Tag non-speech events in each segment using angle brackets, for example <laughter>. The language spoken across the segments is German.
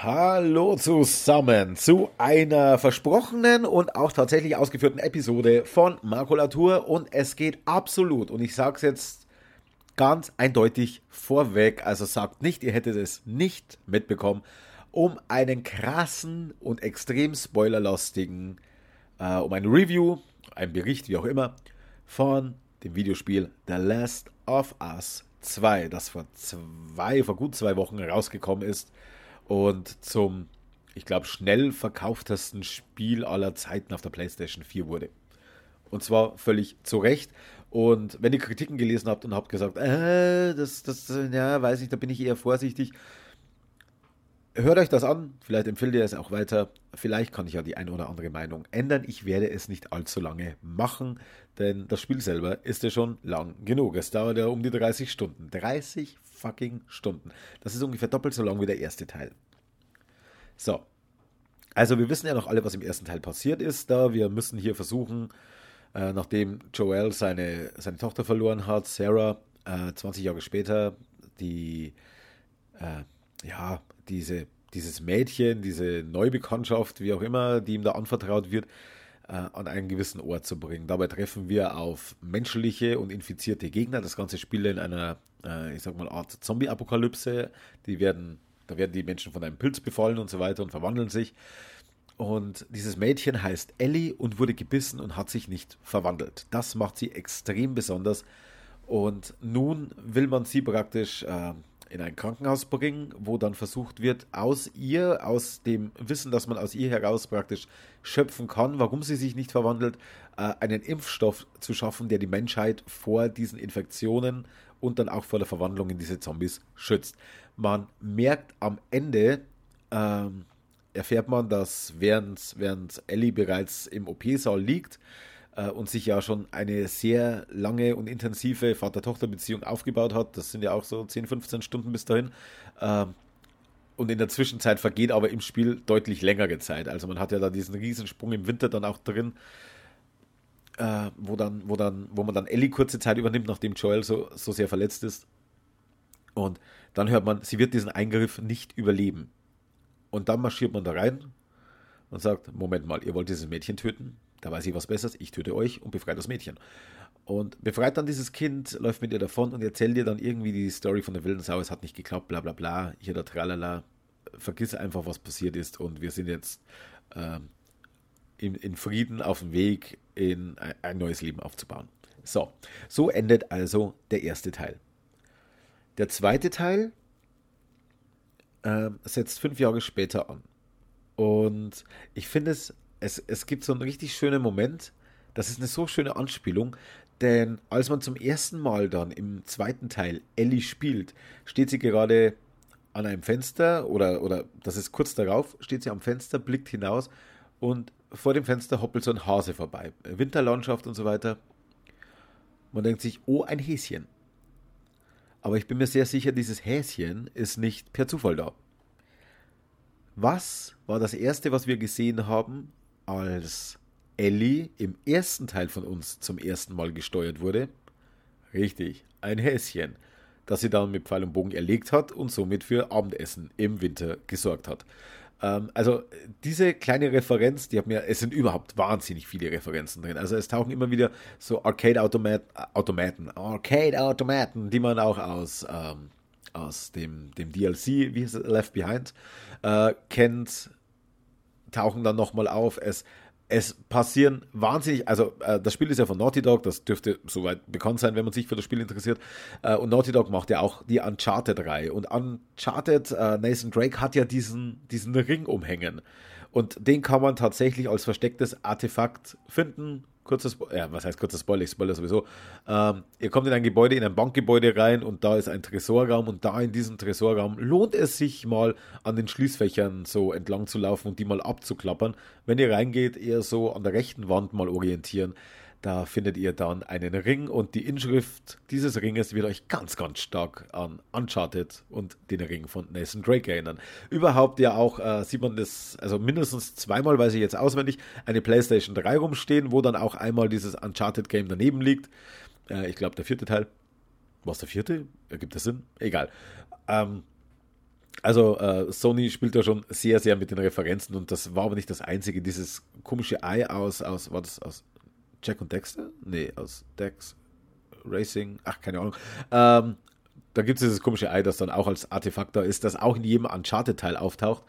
Hallo zusammen zu einer versprochenen und auch tatsächlich ausgeführten Episode von Makulatur und es geht absolut und ich sage es jetzt ganz eindeutig vorweg, also sagt nicht, ihr hättet es nicht mitbekommen, um einen krassen und extrem spoilerlastigen, äh, um ein Review, ein Bericht, wie auch immer, von dem Videospiel The Last of Us 2, das vor zwei, vor gut zwei Wochen rausgekommen ist und zum, ich glaube, schnell verkauftesten Spiel aller Zeiten auf der PlayStation 4 wurde. Und zwar völlig zu Recht. Und wenn ihr Kritiken gelesen habt und habt gesagt, äh, das, das, ja, weiß ich, da bin ich eher vorsichtig. Hört euch das an, vielleicht empfiehlt ihr es auch weiter. Vielleicht kann ich ja die eine oder andere Meinung ändern. Ich werde es nicht allzu lange machen, denn das Spiel selber ist ja schon lang genug. Es dauert ja um die 30 Stunden. 30 fucking Stunden. Das ist ungefähr doppelt so lang wie der erste Teil. So. Also wir wissen ja noch alle, was im ersten Teil passiert ist da. Wir müssen hier versuchen, äh, nachdem Joel seine, seine Tochter verloren hat, Sarah, äh, 20 Jahre später, die, äh, ja, diese, dieses Mädchen, diese Neubekanntschaft, wie auch immer, die ihm da anvertraut wird, äh, an einen gewissen Ort zu bringen. Dabei treffen wir auf menschliche und infizierte Gegner. Das ganze Spiel in einer, äh, ich sag mal, Art Zombie-Apokalypse. Die werden, da werden die Menschen von einem Pilz befallen und so weiter und verwandeln sich. Und dieses Mädchen heißt Ellie und wurde gebissen und hat sich nicht verwandelt. Das macht sie extrem besonders. Und nun will man sie praktisch äh, in ein Krankenhaus bringen, wo dann versucht wird, aus ihr, aus dem Wissen, das man aus ihr heraus praktisch schöpfen kann, warum sie sich nicht verwandelt, äh, einen Impfstoff zu schaffen, der die Menschheit vor diesen Infektionen und dann auch vor der Verwandlung in diese Zombies schützt. Man merkt am Ende, ähm, erfährt man, dass während, während Ellie bereits im OP-Saal liegt, und sich ja schon eine sehr lange und intensive Vater-Tochter-Beziehung aufgebaut hat. Das sind ja auch so 10, 15 Stunden bis dahin. Ähm, und in der Zwischenzeit vergeht aber im Spiel deutlich längere Zeit. Also man hat ja da diesen Riesensprung im Winter dann auch drin, äh, wo, dann, wo, dann, wo man dann Ellie kurze Zeit übernimmt, nachdem Joel so, so sehr verletzt ist. Und dann hört man, sie wird diesen Eingriff nicht überleben. Und dann marschiert man da rein und sagt, Moment mal, ihr wollt dieses Mädchen töten? Da weiß ich was Besseres, ich töte euch und befreie das Mädchen. Und befreit dann dieses Kind, läuft mit ihr davon und erzählt ihr dann irgendwie die Story von der wilden Sau, es hat nicht geklappt, bla bla bla, hier der Tralala. Vergiss einfach, was passiert ist und wir sind jetzt äh, in, in, Frieden auf dem Weg, in ein, neues Leben aufzubauen. So, so endet also der erste Teil. Der zweite Teil äh, setzt fünf Jahre später an. Und ich finde es es, es gibt so einen richtig schönen Moment. Das ist eine so schöne Anspielung, denn als man zum ersten Mal dann im zweiten Teil Ellie spielt, steht sie gerade an einem Fenster oder, oder das ist kurz darauf, steht sie am Fenster, blickt hinaus und vor dem Fenster hoppelt so ein Hase vorbei. Winterlandschaft und so weiter. Man denkt sich, oh, ein Häschen. Aber ich bin mir sehr sicher, dieses Häschen ist nicht per Zufall da. Was war das erste, was wir gesehen haben, als Ellie im ersten Teil von uns zum ersten Mal gesteuert wurde? Richtig, ein Häschen, das sie dann mit Pfeil und Bogen erlegt hat und somit für Abendessen im Winter gesorgt hat. Ähm, also diese kleine Referenz, die hat mir, es sind überhaupt wahnsinnig viele Referenzen drin. Also es tauchen immer wieder so Arcade-Automaten, Arcade-Automaten, die man auch aus, ähm, aus dem, dem DLC, wie heißt es, Left Behind, äh, kennt, tauchen dann nochmal auf. Es, es passieren wahnsinnig, also äh, das Spiel ist ja von Naughty Dog, das dürfte soweit bekannt sein, wenn man sich für das Spiel interessiert. Äh, und Naughty Dog macht ja auch die Uncharted-Reihe. Und Uncharted, äh, Nathan Drake hat ja diesen, diesen Ring umhängen. Und den kann man tatsächlich als verstecktes Artefakt finden kurzes, ja, was heißt kurzer Spoiler, ich spoilere sowieso. Ähm, ihr kommt in ein Gebäude, in ein Bankgebäude rein und da ist ein Tresorraum und da in diesem Tresorraum lohnt es sich mal an den Schließfächern so entlang zu laufen und die mal abzuklappern. Wenn ihr reingeht, eher so an der rechten Wand mal orientieren. Da findet ihr dann einen Ring und die Inschrift dieses Ringes wird euch ganz, ganz stark an Uncharted und den Ring von Nathan Drake erinnern. Überhaupt ja auch äh, sieht man das, also mindestens zweimal, weiß ich jetzt auswendig, eine PlayStation 3 rumstehen, wo dann auch einmal dieses Uncharted Game daneben liegt. Äh, ich glaube, der vierte Teil. Was der vierte? Ergibt das Sinn? Egal. Ähm, Also äh, Sony spielt da schon sehr, sehr mit den Referenzen und das war aber nicht das einzige. Dieses komische Ei aus, aus war das aus Jack und Dexter? Nee, aus Dex Racing, ach, keine Ahnung. Ähm, da gibt es dieses komische Ei, das dann auch als Artefakt da ist, das auch in jedem Uncharted-Teil auftaucht.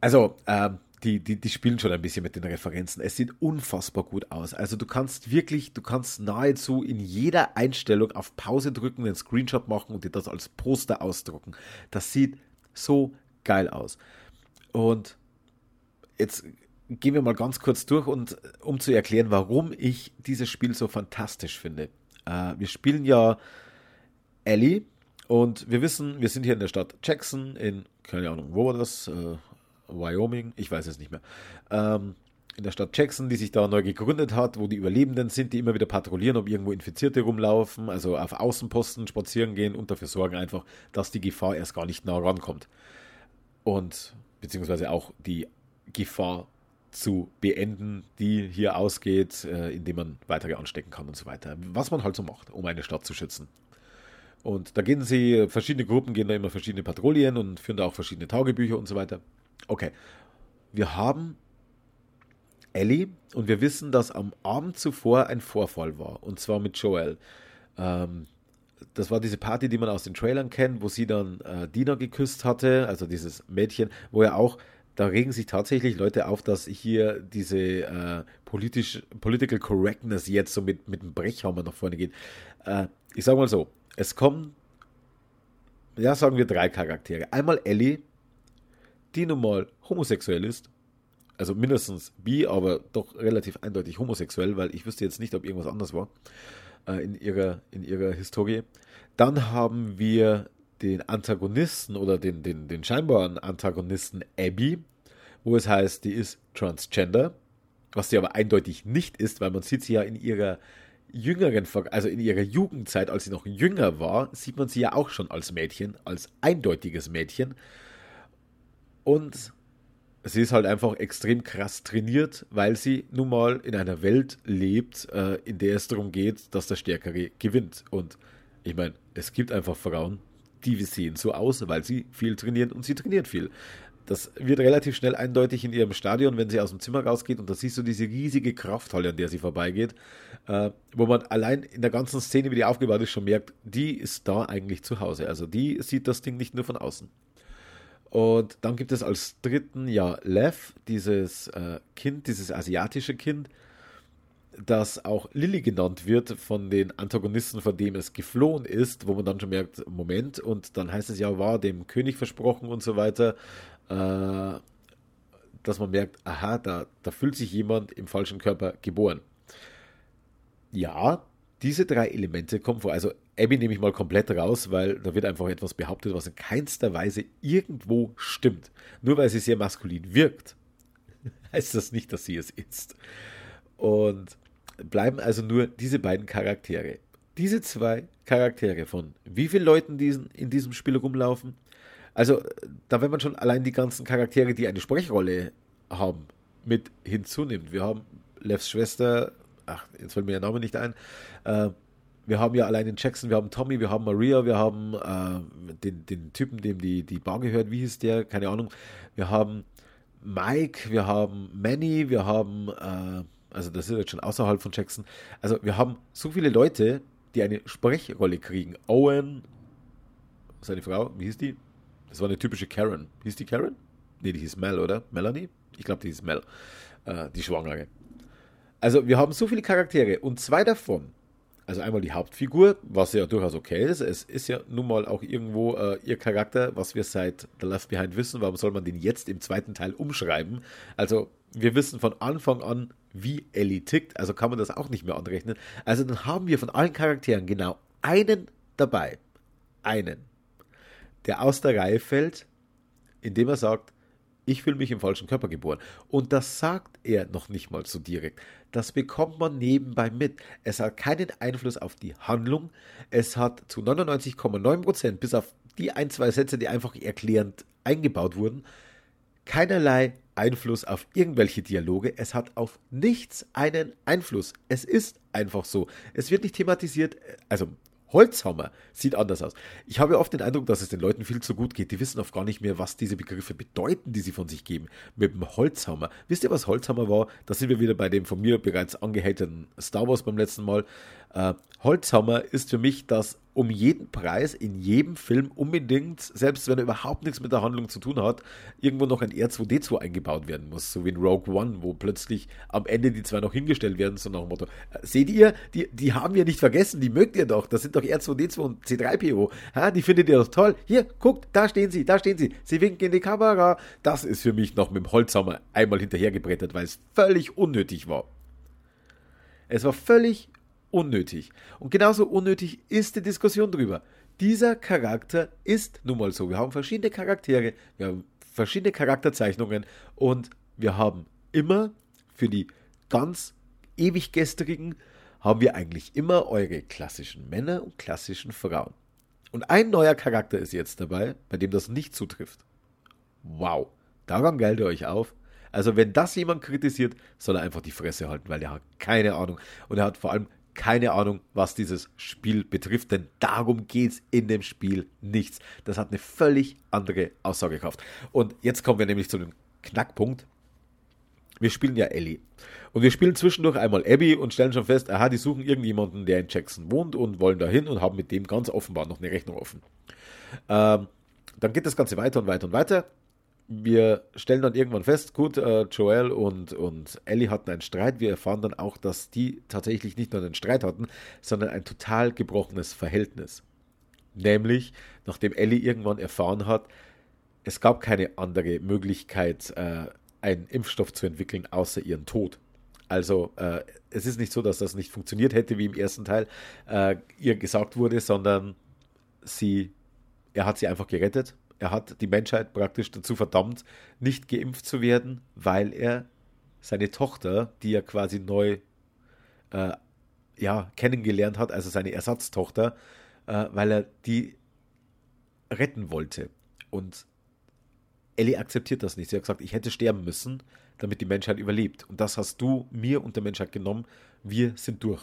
Also, ähm, die, die, die spielen schon ein bisschen mit den Referenzen. Es sieht unfassbar gut aus. Also du kannst wirklich, du kannst nahezu in jeder Einstellung auf Pause drücken, einen Screenshot machen und dir das als Poster ausdrucken. Das sieht so geil aus. Und jetzt gehen wir mal ganz kurz durch und um zu erklären, warum ich dieses Spiel so fantastisch finde. Äh, wir spielen ja Ellie und wir wissen, wir sind hier in der Stadt Jackson in, keine Ahnung, wo war das? Äh, Wyoming, ich weiß es nicht mehr. Ähm, in der Stadt Jackson, die sich da neu gegründet hat, wo die Überlebenden sind, die immer wieder patrouillieren, ob irgendwo Infizierte rumlaufen, also auf Außenposten spazieren gehen und dafür sorgen einfach, dass die Gefahr erst gar nicht nah rankommt. Und beziehungsweise auch die Gefahr zu beenden, die hier ausgeht, äh, indem man weitere anstecken kann und so weiter. Was man halt so macht, um eine Stadt zu schützen. Und da gehen sie, verschiedene Gruppen gehen da immer verschiedene Patrouillen und führen da auch verschiedene Tagebücher und so weiter. Okay, wir haben Ellie und wir wissen, dass am Abend zuvor ein Vorfall war und zwar mit Joel. Ähm, das war diese Party, die man aus den Trailern kennt, wo sie dann äh, Dina geküsst hatte, also dieses Mädchen, wo er auch, da regen sich tatsächlich Leute auf, dass hier diese äh, politisch, Political Correctness jetzt so mit, mit dem Brechhammer nach vorne geht. Äh, ich sag mal so, es kommen, ja, sagen wir drei Charaktere. Einmal Ellie, die nun mal homosexuell ist, also mindestens bi, aber doch relativ eindeutig homosexuell, weil ich wüsste jetzt nicht, ob irgendwas anders war äh, in, ihrer, in ihrer Historie. Dann haben wir den Antagonisten oder den, den, den scheinbaren Antagonisten Abby, wo es heißt, die ist transgender, was sie aber eindeutig nicht ist, weil man sieht sie ja in ihrer jüngeren, also in ihrer Jugendzeit, als sie noch jünger war, sieht man sie ja auch schon als Mädchen, als eindeutiges Mädchen. Und sie ist halt einfach extrem krass trainiert, weil sie nun mal in einer Welt lebt, äh, in der es darum geht, dass der Stärkere gewinnt. Und ich meine, es gibt einfach Frauen, die sehen so aus, weil sie viel trainieren und sie trainiert viel. Das wird relativ schnell eindeutig in ihrem Stadion, wenn sie aus dem Zimmer rausgeht und da siehst du diese riesige Krafthalle, an der sie vorbeigeht, äh, wo man allein in der ganzen Szene, wie die aufgebaut ist, schon merkt, die ist da eigentlich zu Hause. Also die sieht das Ding nicht nur von außen. Und dann gibt es als dritten ja Lev, dieses äh, Kind, dieses asiatische Kind, das auch Lilly genannt wird von den Antagonisten, von dem es geflohen ist, wo man dann schon merkt, Moment, und dann heißt es ja, war dem König versprochen und so weiter, äh, dass man merkt, aha, da, da fühlt sich jemand im falschen Körper geboren. Ja, diese drei Elemente kommen vor. Also Abby nehme ich mal komplett raus, weil da wird einfach etwas behauptet, was in keinster Weise irgendwo stimmt. Nur weil sie sehr maskulin wirkt, <laughs> heißt das nicht, dass sie es ist. Und bleiben also nur diese beiden Charaktere. Diese zwei Charaktere von wie vielen Leuten diesen, in diesem Spiel rumlaufen. Also, da wenn man schon allein die ganzen Charaktere, die eine Sprechrolle haben, mit hinzunimmt. Wir haben Levs Schwester, ach, jetzt fällt mir der Name nicht ein, äh, wir haben ja allein den Jackson, wir haben Tommy, wir haben Maria, wir haben äh, den, den Typen, dem die, die Bar gehört, wie hieß der? Keine Ahnung. Wir haben Mike, wir haben Manny, wir haben, äh, also das ist jetzt schon außerhalb von Jackson. Also wir haben so viele Leute, die eine Sprechrolle kriegen. Owen, seine Frau, wie hieß die? Das war eine typische Karen. Hieß die Karen? Nee, die hieß Mel, oder? Melanie? Ich glaube, die hieß Mel. Äh, die Schwangere. Also wir haben so viele Charaktere und zwei davon also einmal die Hauptfigur, was ja durchaus okay ist. Es ist ja nun mal auch irgendwo äh, ihr Charakter, was wir seit The Left Behind wissen. Warum soll man den jetzt im zweiten Teil umschreiben? Also wir wissen von Anfang an, wie Ellie tickt, also kann man das auch nicht mehr anrechnen. Also dann haben wir von allen Charakteren genau einen dabei. Einen. Der aus der Reihe fällt, indem er sagt, ich fühle mich im falschen Körper geboren. Und das sagt er noch nicht mal so direkt. Das bekommt man nebenbei mit. Es hat keinen Einfluss auf die Handlung. Es hat zu 99,9% bis auf die ein, zwei Sätze, die einfach erklärend eingebaut wurden, keinerlei Einfluss auf irgendwelche Dialoge. Es hat auf nichts einen Einfluss. Es ist einfach so. Es wird nicht thematisiert, also Holzhammer sieht anders aus. Ich habe oft den Eindruck, dass es den Leuten viel zu gut geht. Die wissen oft gar nicht mehr, was diese Begriffe bedeuten, die sie von sich geben. Mit dem Holzhammer. Wisst ihr, was Holzhammer war? Da sind wir wieder bei dem von mir bereits angehateten Star Wars beim letzten Mal. Äh, Holzhammer ist für mich das um jeden Preis in jedem Film unbedingt, selbst wenn er überhaupt nichts mit der Handlung zu tun hat, irgendwo noch ein R2D2 eingebaut werden muss. So wie in Rogue One, wo plötzlich am Ende die zwei noch hingestellt werden, so nach dem Motto, äh, seht ihr, die, die haben wir nicht vergessen, die mögt ihr doch, das sind doch R2D2 und C3PO, ha, die findet ihr doch toll. Hier, guckt, da stehen sie, da stehen sie, sie winken in die Kamera. Das ist für mich noch mit dem Holzhammer einmal hinterhergebrettert, weil es völlig unnötig war. Es war völlig unnötig. Und genauso unnötig ist die Diskussion darüber. Dieser Charakter ist nun mal so. Wir haben verschiedene Charaktere, wir haben verschiedene Charakterzeichnungen und wir haben immer für die ganz ewig gestrigen haben wir eigentlich immer eure klassischen Männer und klassischen Frauen. Und ein neuer Charakter ist jetzt dabei, bei dem das nicht zutrifft. Wow, daran geilt ihr euch auf. Also wenn das jemand kritisiert, soll er einfach die Fresse halten, weil er hat keine Ahnung. Und er hat vor allem keine Ahnung, was dieses Spiel betrifft, denn darum geht es in dem Spiel nichts. Das hat eine völlig andere Aussagekraft. Und jetzt kommen wir nämlich zu dem Knackpunkt. Wir spielen ja Ellie. Und wir spielen zwischendurch einmal Abby und stellen schon fest, aha, die suchen irgendjemanden, der in Jackson wohnt und wollen dahin und haben mit dem ganz offenbar noch eine Rechnung offen. Ähm, dann geht das Ganze weiter und weiter und weiter wir stellen dann irgendwann fest, gut, äh, Joel und, und Ellie hatten einen Streit. Wir erfahren dann auch, dass die tatsächlich nicht nur einen Streit hatten, sondern ein total gebrochenes Verhältnis. Nämlich, nachdem Ellie irgendwann erfahren hat, es gab keine andere Möglichkeit, äh, einen Impfstoff zu entwickeln, außer ihren Tod. Also äh, es ist nicht so, dass das nicht funktioniert hätte, wie im ersten Teil äh, ihr gesagt wurde, sondern sie, er hat sie einfach gerettet er hat die Menschheit praktisch dazu verdammt, nicht geimpft zu werden, weil er seine Tochter, die er quasi neu äh, ja, kennengelernt hat, also seine Ersatztochter, äh, weil er die retten wollte. Und Ellie akzeptiert das nicht. Sie hat gesagt, ich hätte sterben müssen, damit die Menschheit überlebt. Und das hast du mir und der Menschheit genommen. Wir sind durch.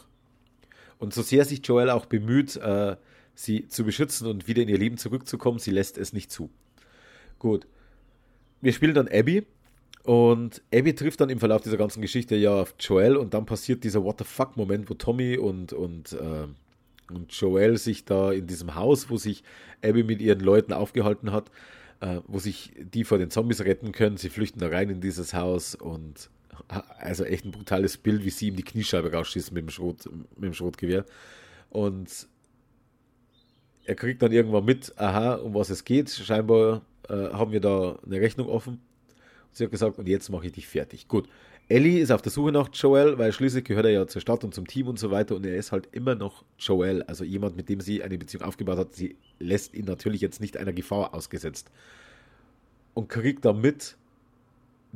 Und so sehr sich Joel auch bemüht, äh, sie zu beschützen und wieder in ihr Leben zurückzukommen. Sie lässt es nicht zu. Gut. Wir spielen dann Abby und Abby trifft dann im Verlauf dieser ganzen Geschichte ja auf Joel und dann passiert dieser What the fuck-Moment, wo Tommy und, und, äh, und Joel sich da in diesem Haus, wo sich Abby mit ihren Leuten aufgehalten hat, äh, wo sich die vor den Zombies retten können. Sie flüchten da rein in dieses Haus und also echt ein brutales Bild, wie sie ihm die Kniescheibe rausschießen mit dem, Schrot, mit dem Schrotgewehr. Und er kriegt dann irgendwann mit, aha, um was es geht. Scheinbar äh, haben wir da eine Rechnung offen. Und sie hat gesagt, und jetzt mache ich dich fertig. Gut. Ellie ist auf der Suche nach Joel, weil schließlich gehört er ja zur Stadt und zum Team und so weiter und er ist halt immer noch Joel, also jemand, mit dem sie eine Beziehung aufgebaut hat. Sie lässt ihn natürlich jetzt nicht einer Gefahr ausgesetzt und kriegt damit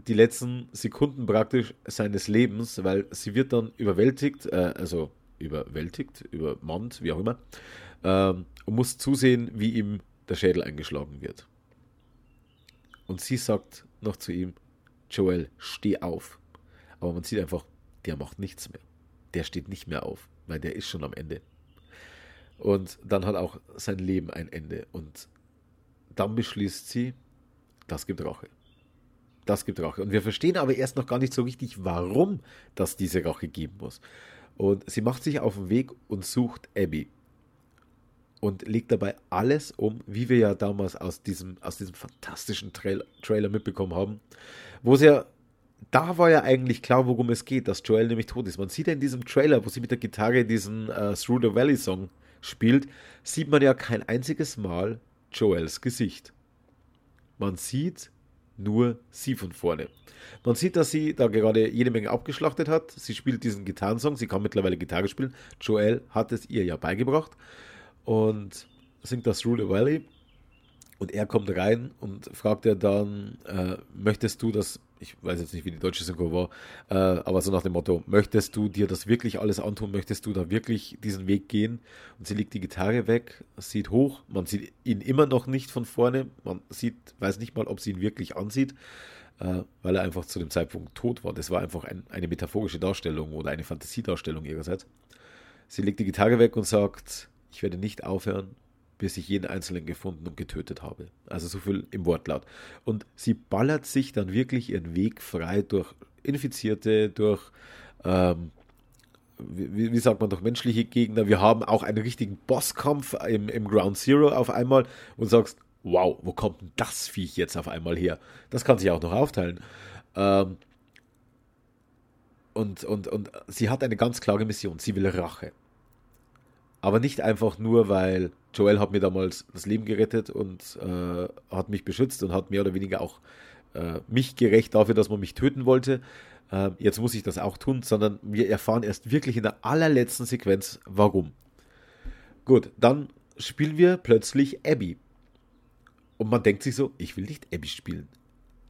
die letzten Sekunden praktisch seines Lebens, weil sie wird dann überwältigt, äh, also überwältigt, übermannt, wie auch immer, ähm, und muss zusehen, wie ihm der Schädel eingeschlagen wird. Und sie sagt noch zu ihm, Joel, steh auf. Aber man sieht einfach, der macht nichts mehr. Der steht nicht mehr auf, weil der ist schon am Ende. Und dann hat auch sein Leben ein Ende. Und dann beschließt sie, das gibt Rache. Das gibt Rache. Und wir verstehen aber erst noch gar nicht so richtig, warum das diese Rache geben muss. Und sie macht sich auf den Weg und sucht Abby und legt dabei alles um, wie wir ja damals aus diesem, aus diesem fantastischen Trail, Trailer mitbekommen haben, wo es ja, da war ja eigentlich klar, worum es geht, dass Joel nämlich tot ist. Man sieht ja in diesem Trailer, wo sie mit der Gitarre diesen uh, Through the Valley Song spielt, sieht man ja kein einziges Mal Joels Gesicht. Man sieht nur sie von vorne. Man sieht, dass sie da gerade jede Menge abgeschlachtet hat. Sie spielt diesen Gitarrensong, sie kann mittlerweile Gitarre spielen. Joel hat es ihr ja beigebracht und singt das the Valley. Und er kommt rein und fragt er dann, äh, möchtest du das, ich weiß jetzt nicht, wie die deutsche Synchro war, äh, aber so nach dem Motto, möchtest du dir das wirklich alles antun, möchtest du da wirklich diesen Weg gehen? Und sie legt die Gitarre weg, sieht hoch, man sieht ihn immer noch nicht von vorne, man sieht, weiß nicht mal, ob sie ihn wirklich ansieht, äh, weil er einfach zu dem Zeitpunkt tot war. Das war einfach ein, eine metaphorische Darstellung oder eine Fantasiedarstellung ihrerseits. Sie legt die Gitarre weg und sagt, ich werde nicht aufhören, bis ich jeden Einzelnen gefunden und getötet habe. Also so viel im Wortlaut. Und sie ballert sich dann wirklich ihren Weg frei durch Infizierte, durch, ähm, wie, wie, sagt man, durch menschliche Gegner. Wir haben auch einen richtigen Bosskampf im, im Ground Zero auf einmal und sagst, wow, wo kommt denn das Viech jetzt auf einmal her? Das kann sich auch noch aufteilen. Ähm, und, und, und sie hat eine ganz klare Mission. Sie will Rache. Aber nicht einfach nur, weil Joel hat mir damals das Leben gerettet und äh, hat mich beschützt und hat mehr oder weniger auch äh, mich gerecht dafür, dass man mich töten wollte. Äh, jetzt muss ich das auch tun, sondern wir erfahren erst wirklich in der allerletzten Sequenz, warum. Gut, dann spielen wir plötzlich Abby. Und man denkt sich so, ich will nicht Abby spielen.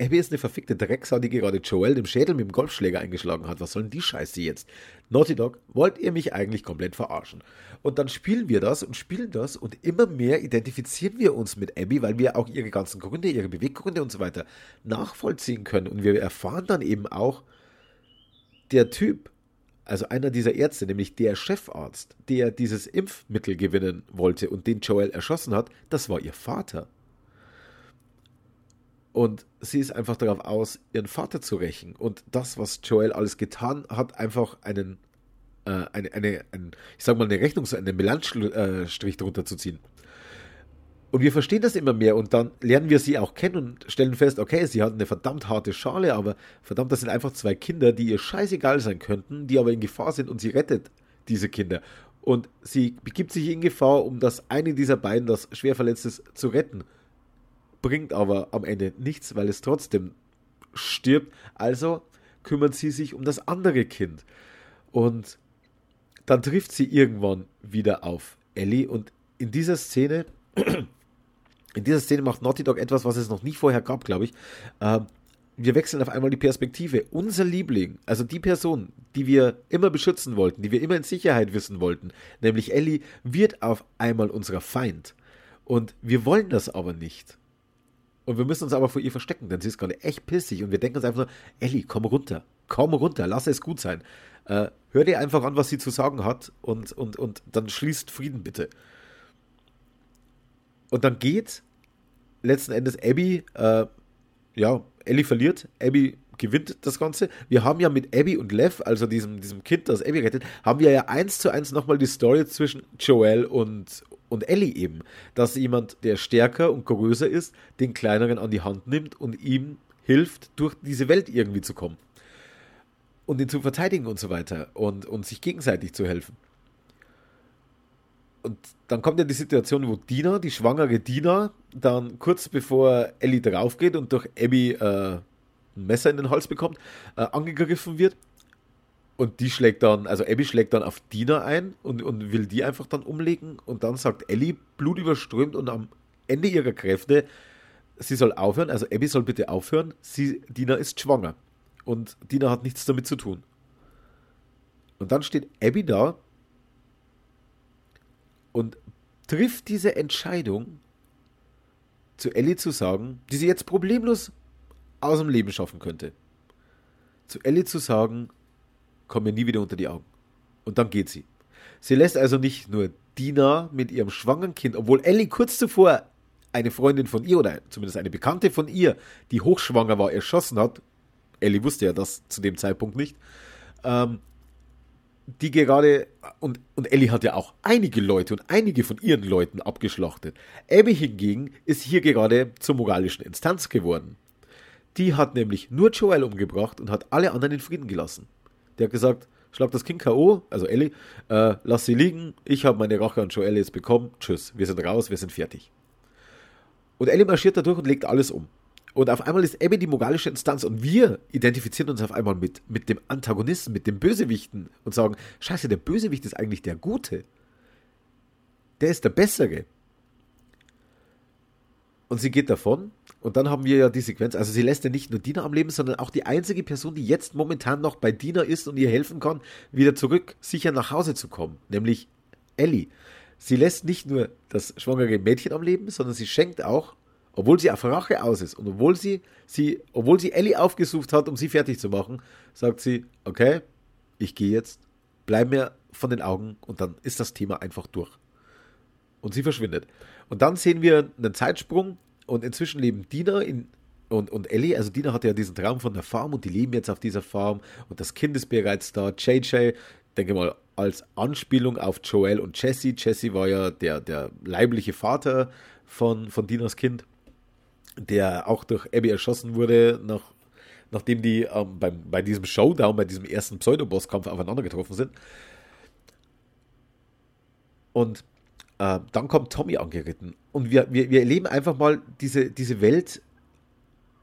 Abby ist eine verfickte Drecksau, die gerade Joel dem Schädel mit dem Golfschläger eingeschlagen hat. Was soll denn die Scheiße jetzt? Naughty Dog, wollt ihr mich eigentlich komplett verarschen? Und dann spielen wir das und spielen das und immer mehr identifizieren wir uns mit Abby, weil wir auch ihre ganzen Gründe, ihre Beweggründe und so weiter nachvollziehen können. Und wir erfahren dann eben auch, der Typ, also einer dieser Ärzte, nämlich der Chefarzt, der dieses Impfmittel gewinnen wollte und den Joel erschossen hat, das war ihr Vater. Und sie ist einfach darauf aus, ihren Vater zu rächen. Und das, was Joel alles getan hat, einfach einen, äh, eine, eine, ein, ich sag mal, eine Rechnung, einen Melangestrich drunter zu ziehen. Und wir verstehen das immer mehr und dann lernen wir sie auch kennen und stellen fest, okay, sie hat eine verdammt harte Schale, aber verdammt, das sind einfach zwei Kinder, die ihr scheißegal sein könnten, die aber in Gefahr sind und sie rettet diese Kinder. Und sie begibt sich in Gefahr, um das eine dieser beiden, das schwer verletzt ist, zu retten bringt aber am Ende nichts, weil es trotzdem stirbt. Also kümmert sie sich um das andere Kind. Und dann trifft sie irgendwann wieder auf Ellie und in dieser Szene, <clears throat> in dieser Szene macht Naughty Dog etwas, was es noch nie vorher gab, glaube ich. Ähm, wir wechseln auf einmal die Perspektive. Unser Liebling, also die Person, die wir immer beschützen wollten, die wir immer in Sicherheit wissen wollten, nämlich Ellie, wird auf einmal unser Feind. Und wir wollen das aber nicht. Und wir müssen uns aber vor ihr verstecken, denn sie ist gerade echt pissig. Und wir denken uns einfach nur, Ellie, komm runter. Komm runter, lass es gut sein. Äh, hör dir einfach an, was sie zu sagen hat und, und, und dann schließt Frieden bitte. Und dann geht letzten Endes Abby, äh, ja, Ellie verliert, Abby gewinnt das Ganze. Wir haben ja mit Abby und Lev, also diesem, diesem Kind, das Abby rettet, haben wir ja eins zu eins nochmal die Story zwischen Joel und, und Ellie eben, dass jemand, der stärker und größer ist, den kleineren an die Hand nimmt und ihm hilft, durch diese Welt irgendwie zu kommen. Und ihn zu verteidigen und so weiter und, und sich gegenseitig zu helfen. Und dann kommt ja die Situation, wo Dina, die schwangere Dina, dann kurz bevor Ellie draufgeht und durch Abby äh, ein Messer in den Hals bekommt, äh, angegriffen wird und die schlägt dann, also Abby schlägt dann auf Dina ein und, und will die einfach dann umlegen. Und dann sagt Ellie, blutüberströmt und am Ende ihrer Kräfte, sie soll aufhören, also Abby soll bitte aufhören. Sie, Dina ist schwanger. Und Dina hat nichts damit zu tun. Und dann steht Abby da und trifft diese Entscheidung, zu Ellie zu sagen, die sie jetzt problemlos aus dem Leben schaffen könnte. Zu Ellie zu sagen, komm mir nie wieder unter die Augen. Und dann geht sie. Sie lässt also nicht nur Dina mit ihrem schwangeren Kind, obwohl Ellie kurz zuvor eine Freundin von ihr oder zumindest eine Bekannte von ihr, die hochschwanger war, erschossen hat. Ellie wusste ja das zu dem Zeitpunkt nicht. Ähm, die gerade, und, und Ellie hat ja auch einige Leute und einige von ihren Leuten abgeschlachtet. Abby hingegen ist hier gerade zur moralischen Instanz geworden. Die hat nämlich nur Joel umgebracht und hat alle anderen in Frieden gelassen. Der hat gesagt, schlag das Kind K.O., also Ellie, äh, lass sie liegen, ich habe meine Rache an Joel jetzt bekommen, tschüss, wir sind raus, wir sind fertig. Und Ellie marschiert da durch und legt alles um. Und auf einmal ist Abby die moralische Instanz und wir identifizieren uns auf einmal mit, mit dem Antagonisten, mit dem Bösewichten und sagen, scheiße, der Bösewicht ist eigentlich der Gute. Der ist der Bessere. Und sie geht davon und dann haben wir ja die Sequenz, also sie lässt ja nicht nur Dina am Leben, sondern auch die einzige Person, die jetzt momentan noch bei Dina ist und ihr helfen kann, wieder zurück sicher nach Hause zu kommen, nämlich Ellie. Sie lässt nicht nur das schwangere Mädchen am Leben, sondern sie schenkt auch, obwohl sie auf Rache aus ist und obwohl sie, sie, obwohl sie Ellie aufgesucht hat, um sie fertig zu machen, sagt sie, okay, ich gehe jetzt, bleib mir von den Augen und dann ist das Thema einfach durch. Und sie verschwindet. Und dann sehen wir einen Zeitsprung und inzwischen leben Dina in, und, und Ellie, also Dina hatte ja diesen Traum von der Farm und die leben jetzt auf dieser Farm und das Kind ist bereits da. JJ, denke mal, als Anspielung auf Joel und Jesse. Jesse war ja der, der leibliche Vater von, von Dinas Kind, der auch durch Abby erschossen wurde, nach, nachdem die ähm, beim, bei diesem Showdown, bei diesem ersten Pseudo-Bosskampf aufeinander getroffen sind. Und äh, dann kommt Tommy angeritten. Und wir, wir, wir erleben einfach mal diese, diese Welt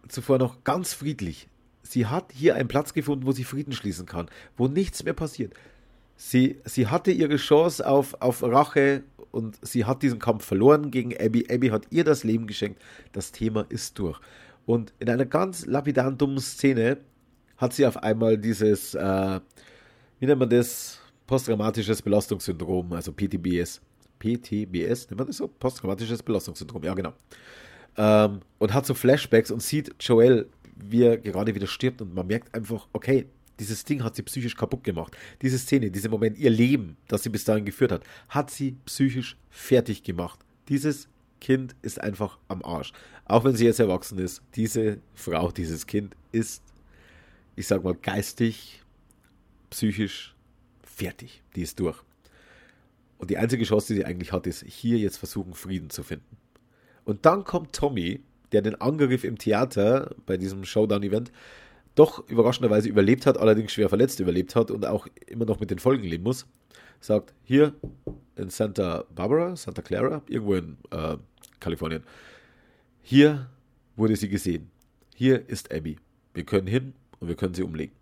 zuvor noch ganz friedlich. Sie hat hier einen Platz gefunden, wo sie Frieden schließen kann, wo nichts mehr passiert. Sie, sie hatte ihre Chance auf, auf Rache und sie hat diesen Kampf verloren gegen Abby. Abby hat ihr das Leben geschenkt. Das Thema ist durch. Und in einer ganz lapidaren, dummen Szene hat sie auf einmal dieses, äh, wie nennt man das? Posttraumatisches Belastungssyndrom, also PTBS. PTBS, nennt man das so? Posttraumatisches Belastungssyndrom, ja genau. Ähm, und hat so Flashbacks und sieht Joel, wie er gerade wieder stirbt und man merkt einfach, okay, dieses Ding hat sie psychisch kaputt gemacht. Diese Szene, dieser Moment, ihr Leben, das sie bis dahin geführt hat, hat sie psychisch fertig gemacht. Dieses Kind ist einfach am Arsch. Auch wenn sie jetzt erwachsen ist, diese Frau, dieses Kind ist, ich sag mal, geistig, psychisch fertig. Die ist durch. Und die einzige Chance, die sie eigentlich hat, ist, hier jetzt versuchen, Frieden zu finden. Und dann kommt Tommy, der den Angriff im Theater bei diesem Showdown-Event doch überraschenderweise überlebt hat, allerdings schwer verletzt überlebt hat und auch immer noch mit den Folgen leben muss, sagt, hier in Santa Barbara, Santa Clara, irgendwo in äh, Kalifornien, hier wurde sie gesehen. Hier ist Abby. Wir können hin und wir können sie umlegen.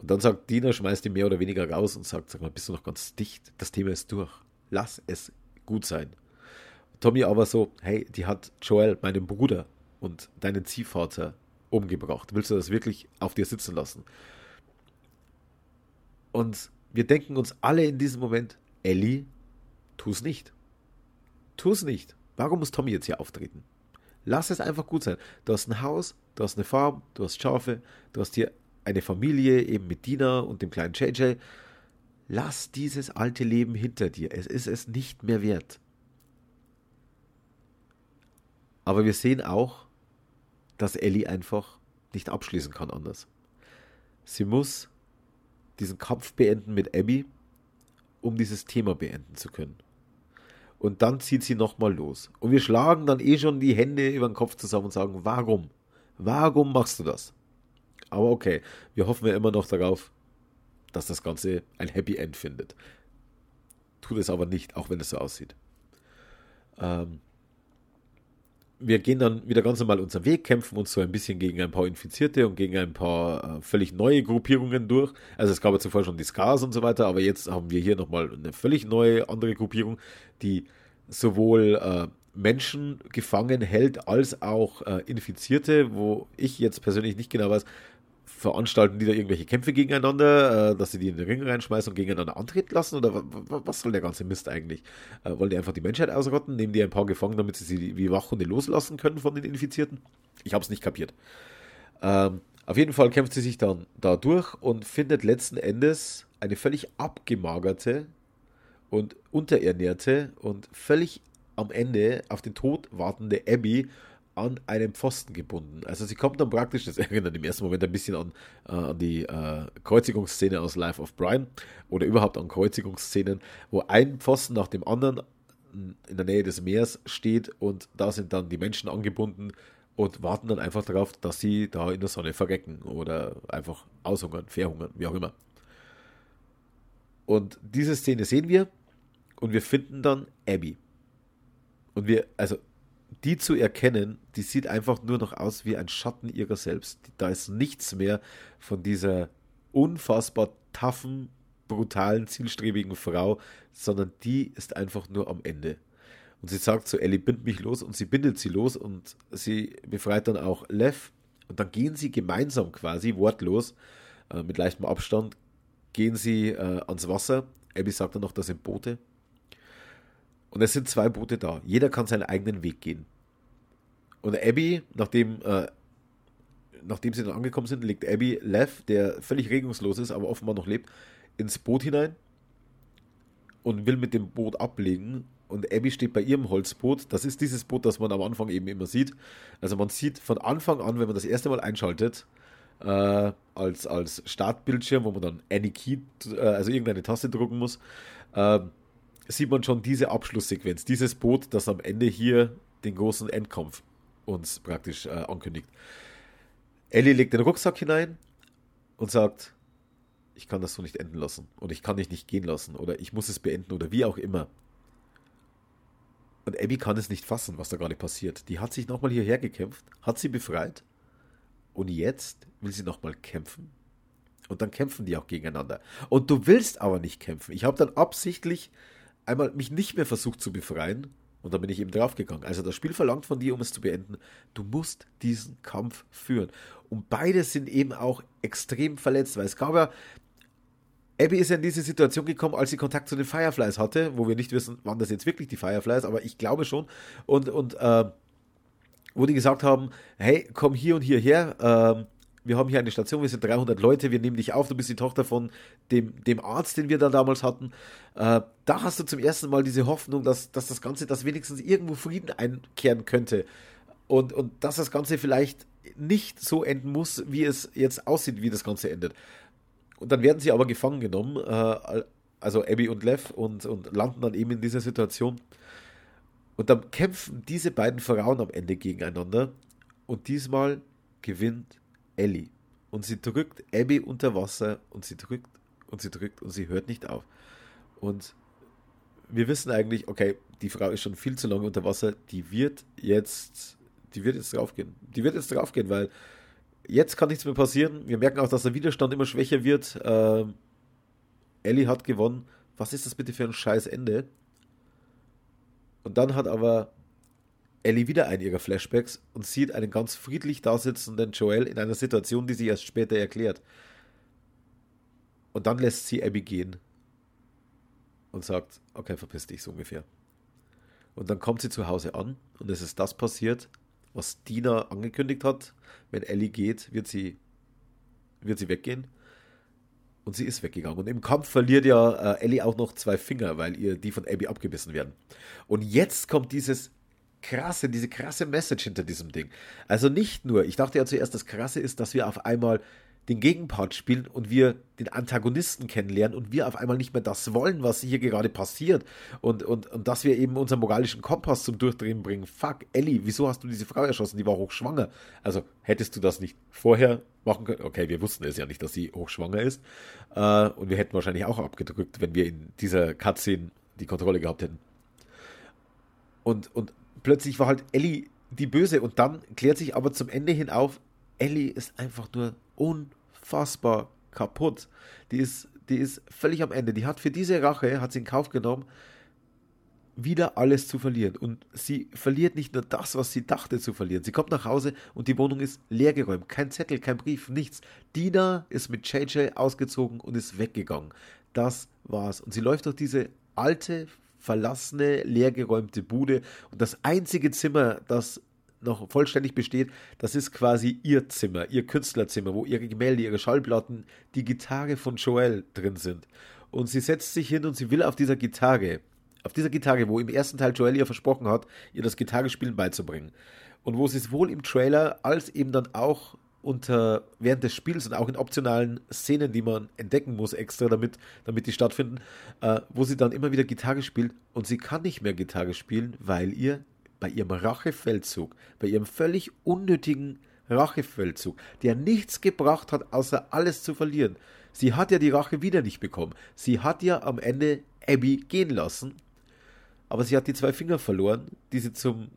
Und dann sagt Dina, schmeißt ihn mehr oder weniger raus und sagt, sag mal, bist du noch ganz dicht? Das Thema ist durch. Lass es gut sein. Tommy aber so, hey, die hat Joel, meinen Bruder und deinen Ziehvater umgebracht. Willst du das wirklich auf dir sitzen lassen? Und wir denken uns alle in diesem Moment, Ellie, tu es nicht. Tu es nicht. Warum muss Tommy jetzt hier auftreten? Lass es einfach gut sein. Du hast ein Haus, du hast eine Farm, du hast Schafe, du hast hier eine Familie, eben mit Dina und dem kleinen JJ. Lass dieses alte Leben hinter dir. Es ist es nicht mehr wert. Aber wir sehen auch, dass Ellie einfach nicht abschließen kann anders. Sie muss diesen Kampf beenden mit Abby, um dieses Thema beenden zu können. Und dann zieht sie nochmal los. Und wir schlagen dann eh schon die Hände über den Kopf zusammen und sagen, warum? Warum machst du das? Aber okay, wir hoffen ja immer noch darauf, dass das Ganze ein Happy End findet. Tut es aber nicht, auch wenn es so aussieht. Ähm, wir gehen dann wieder ganz normal unseren Weg, kämpfen uns so ein bisschen gegen ein paar Infizierte und gegen ein paar äh, völlig neue Gruppierungen durch. Also es gab ja zuvor schon die Scars und so weiter, aber jetzt haben wir hier nochmal eine völlig neue, andere Gruppierung, die sowohl äh, Menschen gefangen hält als auch äh, Infizierte, wo ich jetzt persönlich nicht genau weiß, veranstalten die da irgendwelche Kämpfe gegeneinander, äh, dass sie die in den Ring reinschmeißen und gegeneinander antreten lassen? Oder was soll der ganze Mist eigentlich? Äh, wollen die einfach die Menschheit ausrotten? Nehmen die ein paar gefangen, damit sie sie wie Wachhunde loslassen können von den Infizierten? Ich habe es nicht kapiert. Ähm, auf jeden Fall kämpft sie sich dann da durch und findet letzten Endes eine völlig abgemagerte und unterernährte und völlig am Ende auf den Tod wartende Abby an einen Pfosten gebunden. Also sie kommt dann praktisch, das <laughs> erinnert im ersten Moment ein bisschen an, äh, an die äh, Kreuzigungsszene aus Life of Brian oder überhaupt an Kreuzigungsszenen, wo ein Pfosten nach dem anderen in der Nähe des Meeres steht und da sind dann die Menschen angebunden und warten dann einfach darauf, dass sie da in der Sonne verrecken oder einfach aushungern, verhungern, wie auch immer. Und diese Szene sehen wir und wir finden dann Abby. Und wir, also die zu erkennen, die sieht einfach nur noch aus wie ein Schatten ihrer selbst. Da ist nichts mehr von dieser unfassbar taffen, brutalen, zielstrebigen Frau, sondern die ist einfach nur am Ende. Und sie sagt zu Ellie, bind mich los und sie bindet sie los und sie befreit dann auch Lev und dann gehen sie gemeinsam quasi, wortlos, äh, mit leichtem Abstand, gehen sie äh, ans Wasser. Abby sagt dann noch, das sind Boote. Und es sind zwei Boote da. Jeder kann seinen eigenen Weg gehen. Und Abby, nachdem, äh, nachdem sie dann angekommen sind, legt Abby Lev, der völlig regungslos ist, aber offenbar noch lebt, ins Boot hinein und will mit dem Boot ablegen. und Abby steht bei ihrem Holzboot. Das ist dieses Boot, das man am Anfang eben immer sieht. Also man sieht von Anfang an, wenn man das erste Mal einschaltet, äh, als, als Startbildschirm, wo man dann any key, äh, also irgendeine Taste drücken muss, äh, sieht man schon diese Abschlusssequenz, dieses Boot, das am Ende hier den großen Endkampf uns praktisch äh, ankündigt. Ellie legt den Rucksack hinein und sagt, ich kann das so nicht enden lassen oder ich kann dich nicht gehen lassen oder ich muss es beenden oder wie auch immer. Und Abby kann es nicht fassen, was da gerade passiert. Die hat sich nochmal hierher gekämpft, hat sie befreit und jetzt will sie nochmal kämpfen. Und dann kämpfen die auch gegeneinander. Und du willst aber nicht kämpfen. Ich habe dann absichtlich einmal mich nicht mehr versucht zu befreien und dann bin ich eben draufgegangen. Also das Spiel verlangt von dir, um es zu beenden, du musst diesen Kampf führen. Und beide sind eben auch extrem verletzt, weil es gab ja Abby ist ja in diese Situation gekommen, als sie Kontakt zu den Fireflies hatte, wo wir nicht wissen, waren das jetzt wirklich die Fireflies, aber ich glaube schon. Und, und äh, wo die gesagt haben, hey, komm hier und hierher, äh, wir haben hier eine Station, wir sind 300 Leute, wir nehmen dich auf, du bist die Tochter von dem, dem Arzt, den wir da damals hatten. Äh, da hast du zum ersten Mal diese Hoffnung, dass, dass das Ganze, dass wenigstens irgendwo Frieden einkehren könnte. Und, und dass das Ganze vielleicht nicht so enden muss, wie es jetzt aussieht, wie das Ganze endet. Und dann werden sie aber gefangen genommen, äh, also Abby und Lev, und, und landen dann eben in dieser Situation. Und dann kämpfen diese beiden Frauen am Ende gegeneinander. Und diesmal gewinnt Ellie. Und sie drückt Abby unter Wasser und sie drückt und sie drückt und sie hört nicht auf. Und wir wissen eigentlich, okay, die Frau ist schon viel zu lange unter Wasser, die wird jetzt, die wird jetzt draufgehen. Die wird jetzt draufgehen, weil Jetzt kann nichts mehr passieren. Wir merken auch, dass der Widerstand immer schwächer wird. Äh, Ellie hat gewonnen. Was ist das bitte für ein scheiß Ende? Und dann hat aber Ellie wieder einen ihrer Flashbacks und sieht einen ganz friedlich dasitzenden Joel in einer Situation, die sich erst später erklärt. Und dann lässt sie Abby gehen und sagt, okay, verpiss dich so ungefähr. Und dann kommt sie zu Hause an und es ist das passiert, was Dina angekündigt hat. Wenn Ellie geht, wird sie, wird sie weggehen. Und sie ist weggegangen. Und im Kampf verliert ja äh, Ellie auch noch zwei Finger, weil ihr die von Abby abgebissen werden. Und jetzt kommt dieses krasse, diese krasse Message hinter diesem Ding. Also nicht nur, ich dachte ja zuerst, das krasse ist, dass wir auf einmal den Gegenpart spielen und wir den Antagonisten kennenlernen und wir auf einmal nicht mehr das wollen, was hier gerade passiert und, und, und dass wir eben unseren moralischen Kompass zum Durchdrehen bringen. Fuck, Ellie, wieso hast du diese Frau erschossen? Die war hochschwanger. Also hättest du das nicht vorher machen können? Okay, wir wussten es ja nicht, dass sie hochschwanger ist äh, und wir hätten wahrscheinlich auch abgedrückt, wenn wir in dieser Cutscene die Kontrolle gehabt hätten. Und, und plötzlich war halt Ellie die Böse und dann klärt sich aber zum Ende hin auf, Ellie ist einfach nur unfassbar kaputt. Die ist, die ist völlig am Ende. Die hat für diese Rache, hat sie in Kauf genommen, wieder alles zu verlieren. Und sie verliert nicht nur das, was sie dachte zu verlieren. Sie kommt nach Hause und die Wohnung ist leergeräumt. Kein Zettel, kein Brief, nichts. Dina ist mit JJ ausgezogen und ist weggegangen. Das war's. Und sie läuft durch diese alte, verlassene, leergeräumte Bude. Und das einzige Zimmer, das noch vollständig besteht, das ist quasi ihr Zimmer, ihr Künstlerzimmer, wo ihre Gemälde, ihre Schallplatten, die Gitarre von Joel drin sind. Und sie setzt sich hin und sie will auf dieser Gitarre, auf dieser Gitarre, wo im ersten Teil Joel ihr versprochen hat, ihr das Gitarrespielen beizubringen. Und wo sie es wohl im Trailer als eben dann auch unter während des Spiels und auch in optionalen Szenen, die man entdecken muss extra, damit, damit die stattfinden, äh, wo sie dann immer wieder Gitarre spielt und sie kann nicht mehr Gitarre spielen, weil ihr bei ihrem Rachefeldzug, bei ihrem völlig unnötigen Rachefeldzug, der nichts gebracht hat, außer alles zu verlieren. Sie hat ja die Rache wieder nicht bekommen. Sie hat ja am Ende Abby gehen lassen, aber sie hat die zwei Finger verloren, die sie zum,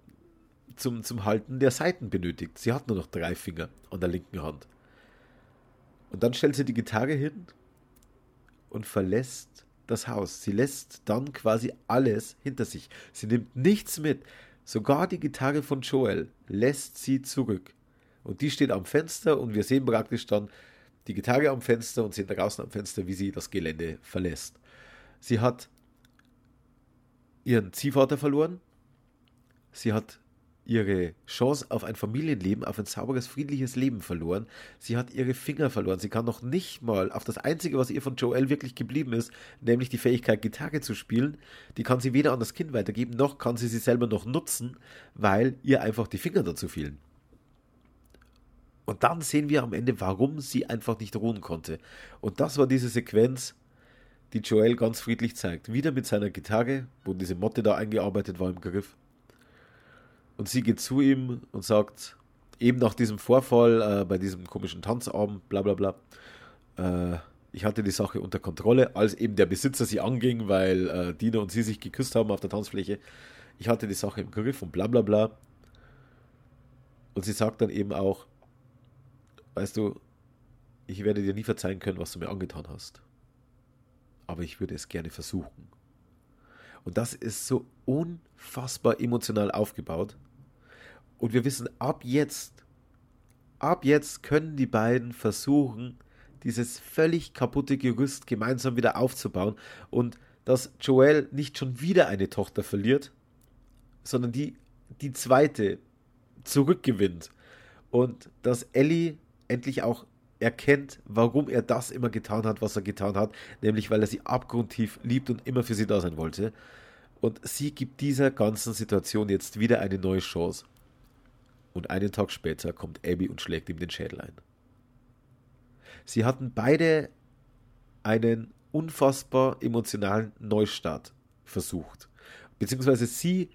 zum, zum Halten der Seiten benötigt. Sie hat nur noch drei Finger an der linken Hand. Und dann stellt sie die Gitarre hin und verlässt das Haus. Sie lässt dann quasi alles hinter sich. Sie nimmt nichts mit. Sogar die Gitarre von Joel lässt sie zurück. Und die steht am Fenster und wir sehen praktisch dann die Gitarre am Fenster und sehen draußen am Fenster, wie sie das Gelände verlässt. Sie hat ihren Ziehvater verloren. Sie hat ihre Chance auf ein Familienleben, auf ein sauberes, friedliches Leben verloren. Sie hat ihre Finger verloren. Sie kann noch nicht mal auf das Einzige, was ihr von Joel wirklich geblieben ist, nämlich die Fähigkeit, Gitarre zu spielen, die kann sie weder an das Kind weitergeben, noch kann sie sie selber noch nutzen, weil ihr einfach die Finger dazu fehlen. Und dann sehen wir am Ende, warum sie einfach nicht ruhen konnte. Und das war diese Sequenz, die Joel ganz friedlich zeigt. Wieder mit seiner Gitarre, wo diese Motte da eingearbeitet war im Griff und sie geht zu ihm und sagt, eben nach diesem Vorfall äh, bei diesem komischen Tanzabend, bla bla bla, äh, ich hatte die Sache unter Kontrolle, als eben der Besitzer sie anging, weil äh, Dina und sie sich geküsst haben auf der Tanzfläche. Ich hatte die Sache im Griff und bla bla bla. Und sie sagt dann eben auch, weißt du, ich werde dir nie verzeihen können, was du mir angetan hast. Aber ich würde es gerne versuchen. Und das ist so unfassbar emotional aufgebaut. Und wir wissen, ab jetzt, ab jetzt können die beiden versuchen, dieses völlig kaputte Gerüst gemeinsam wieder aufzubauen und dass Joel nicht schon wieder eine Tochter verliert, sondern die, die zweite zurückgewinnt. Und dass Ellie endlich auch erkennt, warum er das immer getan hat, was er getan hat, nämlich weil er sie abgrundtief liebt und immer für sie da sein wollte. Und sie gibt dieser ganzen Situation jetzt wieder eine neue Chance. Und einen Tag später kommt Abby und schlägt ihm den Schädel ein. Sie hatten beide einen unfassbar emotionalen Neustart versucht. Beziehungsweise sie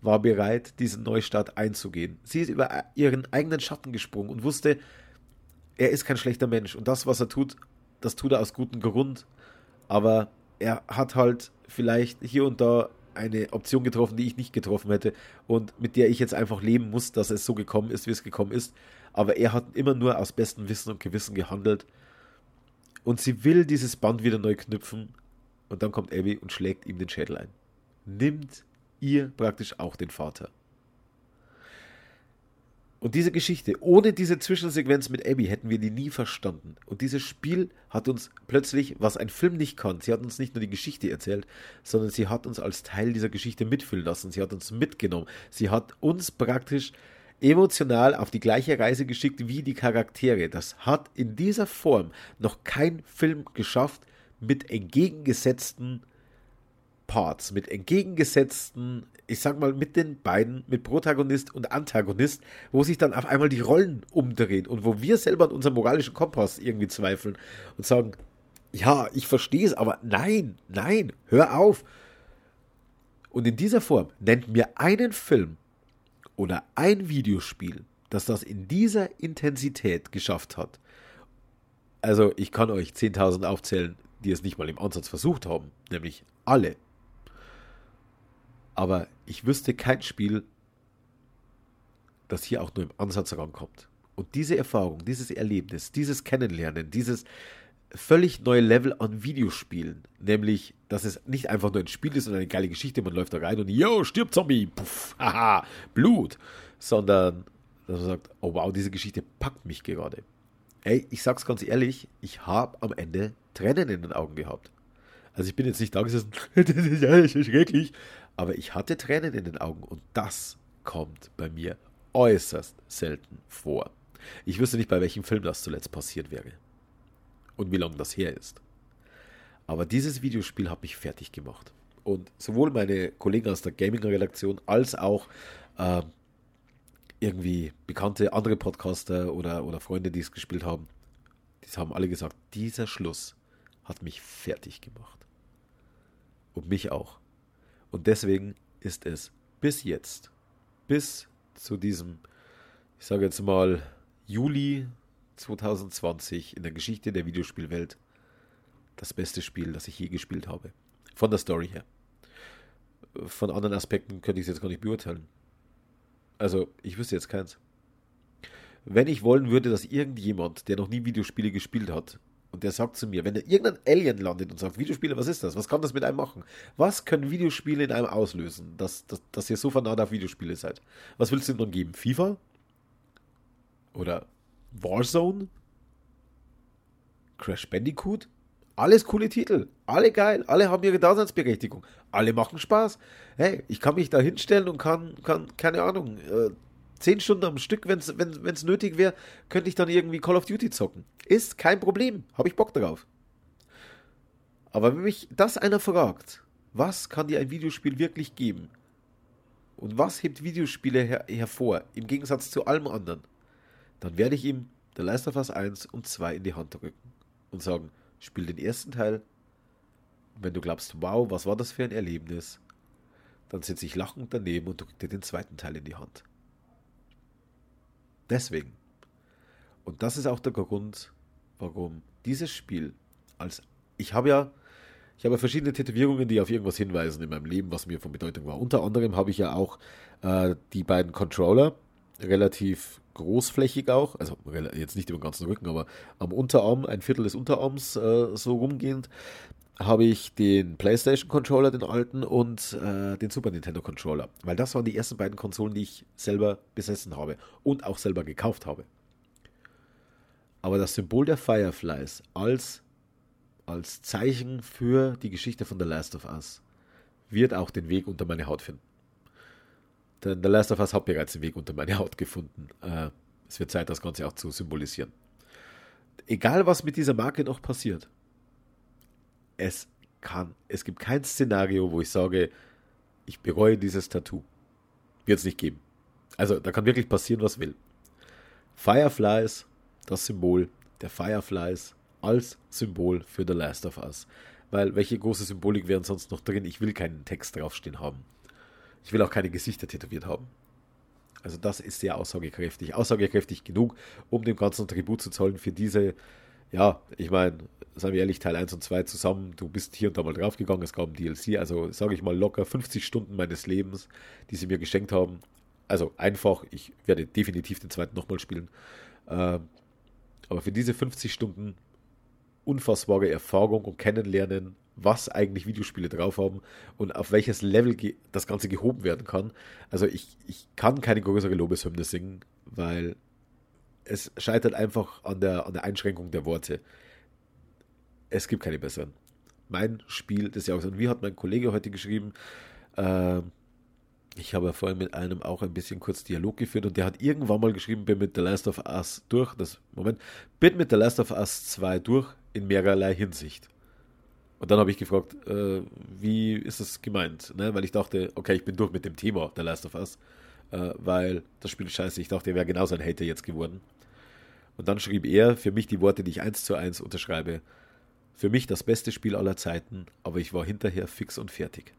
war bereit, diesen Neustart einzugehen. Sie ist über ihren eigenen Schatten gesprungen und wusste, er ist kein schlechter Mensch. Und das, was er tut, das tut er aus gutem Grund. Aber er hat halt vielleicht hier und da eine Option getroffen, die ich nicht getroffen hätte und mit der ich jetzt einfach leben muss, dass es so gekommen ist, wie es gekommen ist. Aber er hat immer nur aus bestem Wissen und Gewissen gehandelt. Und sie will dieses Band wieder neu knüpfen. Und dann kommt Abby und schlägt ihm den Schädel ein. Nimmt ihr praktisch auch den Vater. Und diese Geschichte, ohne diese Zwischensequenz mit Abby hätten wir die nie verstanden. Und dieses Spiel hat uns plötzlich, was ein Film nicht kann, sie hat uns nicht nur die Geschichte erzählt, sondern sie hat uns als Teil dieser Geschichte mitfühlen lassen. Sie hat uns mitgenommen. Sie hat uns praktisch emotional auf die gleiche Reise geschickt wie die Charaktere. Das hat in dieser Form noch kein Film geschafft mit entgegengesetzten Parts, mit entgegengesetzten ich sag mal, mit den beiden, mit Protagonist und Antagonist, wo sich dann auf einmal die Rollen umdrehen und wo wir selber an unserem moralischen Kompass irgendwie zweifeln und sagen, ja, ich verstehe es, aber nein, nein, hör auf. Und in dieser Form nennt mir einen Film oder ein Videospiel, das das in dieser Intensität geschafft hat. Also ich kann euch 10.000 aufzählen, die es nicht mal im Ansatz versucht haben, nämlich alle aber ich wüsste kein Spiel, das hier auch nur im Ansatz rankommt. Und diese Erfahrung, dieses Erlebnis, dieses Kennenlernen, dieses völlig neue Level an Videospielen, nämlich, dass es nicht einfach nur ein Spiel ist und eine geile Geschichte, man läuft da rein und yo, stirbt Zombie, puff, haha, Blut, sondern dass man sagt, oh wow, diese Geschichte packt mich gerade. Ey, ich sag's ganz ehrlich, ich habe am Ende Tränen in den Augen gehabt. Also ich bin jetzt nicht da gesessen, <laughs> das ist schrecklich, aber ich hatte Tränen in den Augen und das kommt bei mir äußerst selten vor. Ich wüsste nicht, bei welchem Film das zuletzt passiert wäre und wie lange das her ist. Aber dieses Videospiel hat mich fertig gemacht. Und sowohl meine Kollegen aus der Gaming-Redaktion als auch äh, irgendwie bekannte andere Podcaster oder, oder Freunde, die es gespielt haben, die haben alle gesagt, dieser Schluss hat mich fertig gemacht. Und mich auch. Und deswegen ist es bis jetzt, bis zu diesem, ich sage jetzt mal, Juli 2020 in der Geschichte der Videospielwelt das beste Spiel, das ich je gespielt habe. Von der Story her. Von anderen Aspekten könnte ich es jetzt gar nicht beurteilen. Also, ich wüsste jetzt keins. Wenn ich wollen würde, dass irgendjemand, der noch nie Videospiele gespielt hat, und der sagt zu mir, wenn irgendein Alien landet und sagt, Videospiele, was ist das? Was kann das mit einem machen? Was können Videospiele in einem auslösen, dass, dass, dass ihr so vernarrt auf Videospiele seid? Was willst du denn dann geben? FIFA? Oder Warzone? Crash Bandicoot? Alles coole Titel, alle geil, alle haben ihre Daseinsberechtigung, alle machen Spaß. Hey, ich kann mich da hinstellen und kann, kann keine Ahnung, äh, zehn Stunden am Stück, wenn es nötig wäre, könnte ich dann irgendwie Call of Duty zocken. Ist kein Problem, habe ich Bock drauf. Aber wenn mich das einer fragt, was kann dir ein Videospiel wirklich geben? Und was hebt Videospiele her hervor, im Gegensatz zu allem anderen? Dann werde ich ihm The Last of Us 1 und 2 in die Hand drücken und sagen, spiel den ersten Teil. Wenn du glaubst, wow, was war das für ein Erlebnis, dann sitze ich lachend daneben und drücke dir den zweiten Teil in die Hand. Deswegen. Und das ist auch der Grund, warum dieses Spiel als ich habe ja ich habe verschiedene Tätowierungen, die auf irgendwas hinweisen in meinem Leben, was mir von Bedeutung war. Unter anderem habe ich ja auch äh, die beiden Controller, relativ großflächig auch, also jetzt nicht über den ganzen Rücken, aber am Unterarm, ein Viertel des Unterarms äh, so rumgehend, habe ich den PlayStation Controller, den alten, und äh, den Super Nintendo Controller. Weil das waren die ersten beiden Konsolen, die ich selber besessen habe und auch selber gekauft habe. Aber das Symbol der Fireflies als als Zeichen für die Geschichte von The Last of Us wird auch den Weg unter meine Haut finden. Denn The Last of Us hat bereits den Weg unter meine Haut gefunden. Äh, es wird Zeit, das Ganze auch zu symbolisieren. Egal, was mit dieser Marke noch passiert, es kann, es gibt kein Szenario, wo ich sage, ich bereue dieses Tattoo. Wird es nicht geben. Also, da kann wirklich passieren, was will. Fireflies, das Symbol der Fireflies, als Symbol für The Last of Us. Weil welche große Symbolik wären sonst noch drin? Ich will keinen Text draufstehen haben. Ich will auch keine Gesichter tätowiert haben. Also das ist sehr aussagekräftig. Aussagekräftig genug, um dem ganzen Tribut zu zollen für diese, ja, ich meine, seien wir ehrlich, Teil 1 und 2 zusammen, du bist hier und da mal draufgegangen, es gab ein DLC, also sage ich mal locker 50 Stunden meines Lebens, die sie mir geschenkt haben. Also einfach, ich werde definitiv den zweiten nochmal spielen. Ähm, aber für diese 50 Stunden unfassbare Erfahrung und Kennenlernen, was eigentlich Videospiele drauf haben und auf welches Level das Ganze gehoben werden kann. Also ich, ich kann keine größere Lobeshymne singen, weil es scheitert einfach an der, an der Einschränkung der Worte. Es gibt keine besseren. Mein Spiel des Jahres. Und wie hat mein Kollege heute geschrieben? Äh, ich habe vorhin mit einem auch ein bisschen kurz Dialog geführt und der hat irgendwann mal geschrieben, bin mit The Last of Us durch. Das Moment, bin mit The Last of Us 2 durch in mehrerlei Hinsicht. Und dann habe ich gefragt, äh, wie ist das gemeint? Ne? Weil ich dachte, okay, ich bin durch mit dem Thema The Last of Us, weil das Spiel scheiße. Ich dachte, er wäre genauso ein Hater jetzt geworden. Und dann schrieb er für mich die Worte, die ich eins zu eins unterschreibe. Für mich das beste Spiel aller Zeiten, aber ich war hinterher fix und fertig.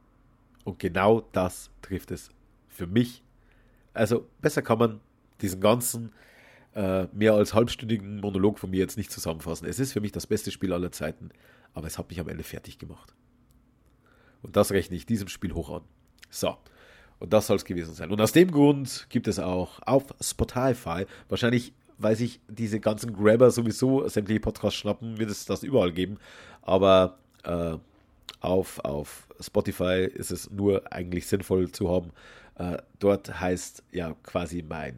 Und genau das trifft es für mich. Also besser kann man diesen ganzen äh, mehr als halbstündigen Monolog von mir jetzt nicht zusammenfassen. Es ist für mich das beste Spiel aller Zeiten, aber es hat mich am Ende fertig gemacht. Und das rechne ich diesem Spiel hoch an. So. Und das soll es gewesen sein. Und aus dem Grund gibt es auch auf Spotify, wahrscheinlich, weil sich diese ganzen Grabber sowieso sämtliche Podcasts schnappen, wird es das überall geben. Aber äh, auf, auf Spotify ist es nur eigentlich sinnvoll zu haben. Äh, dort heißt ja quasi mein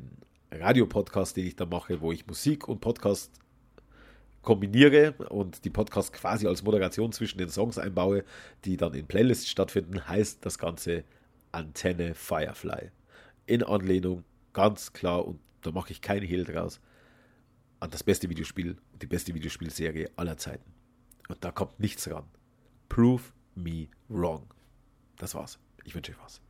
Radiopodcast, den ich da mache, wo ich Musik und Podcast kombiniere und die Podcast quasi als Moderation zwischen den Songs einbaue, die dann in Playlists stattfinden, heißt das Ganze Antenne Firefly. In Anlehnung, ganz klar, und da mache ich keinen Hehl draus, an das beste Videospiel und die beste Videospielserie aller Zeiten. Und da kommt nichts ran. Prove me wrong. Das war's. Ich wünsche euch was.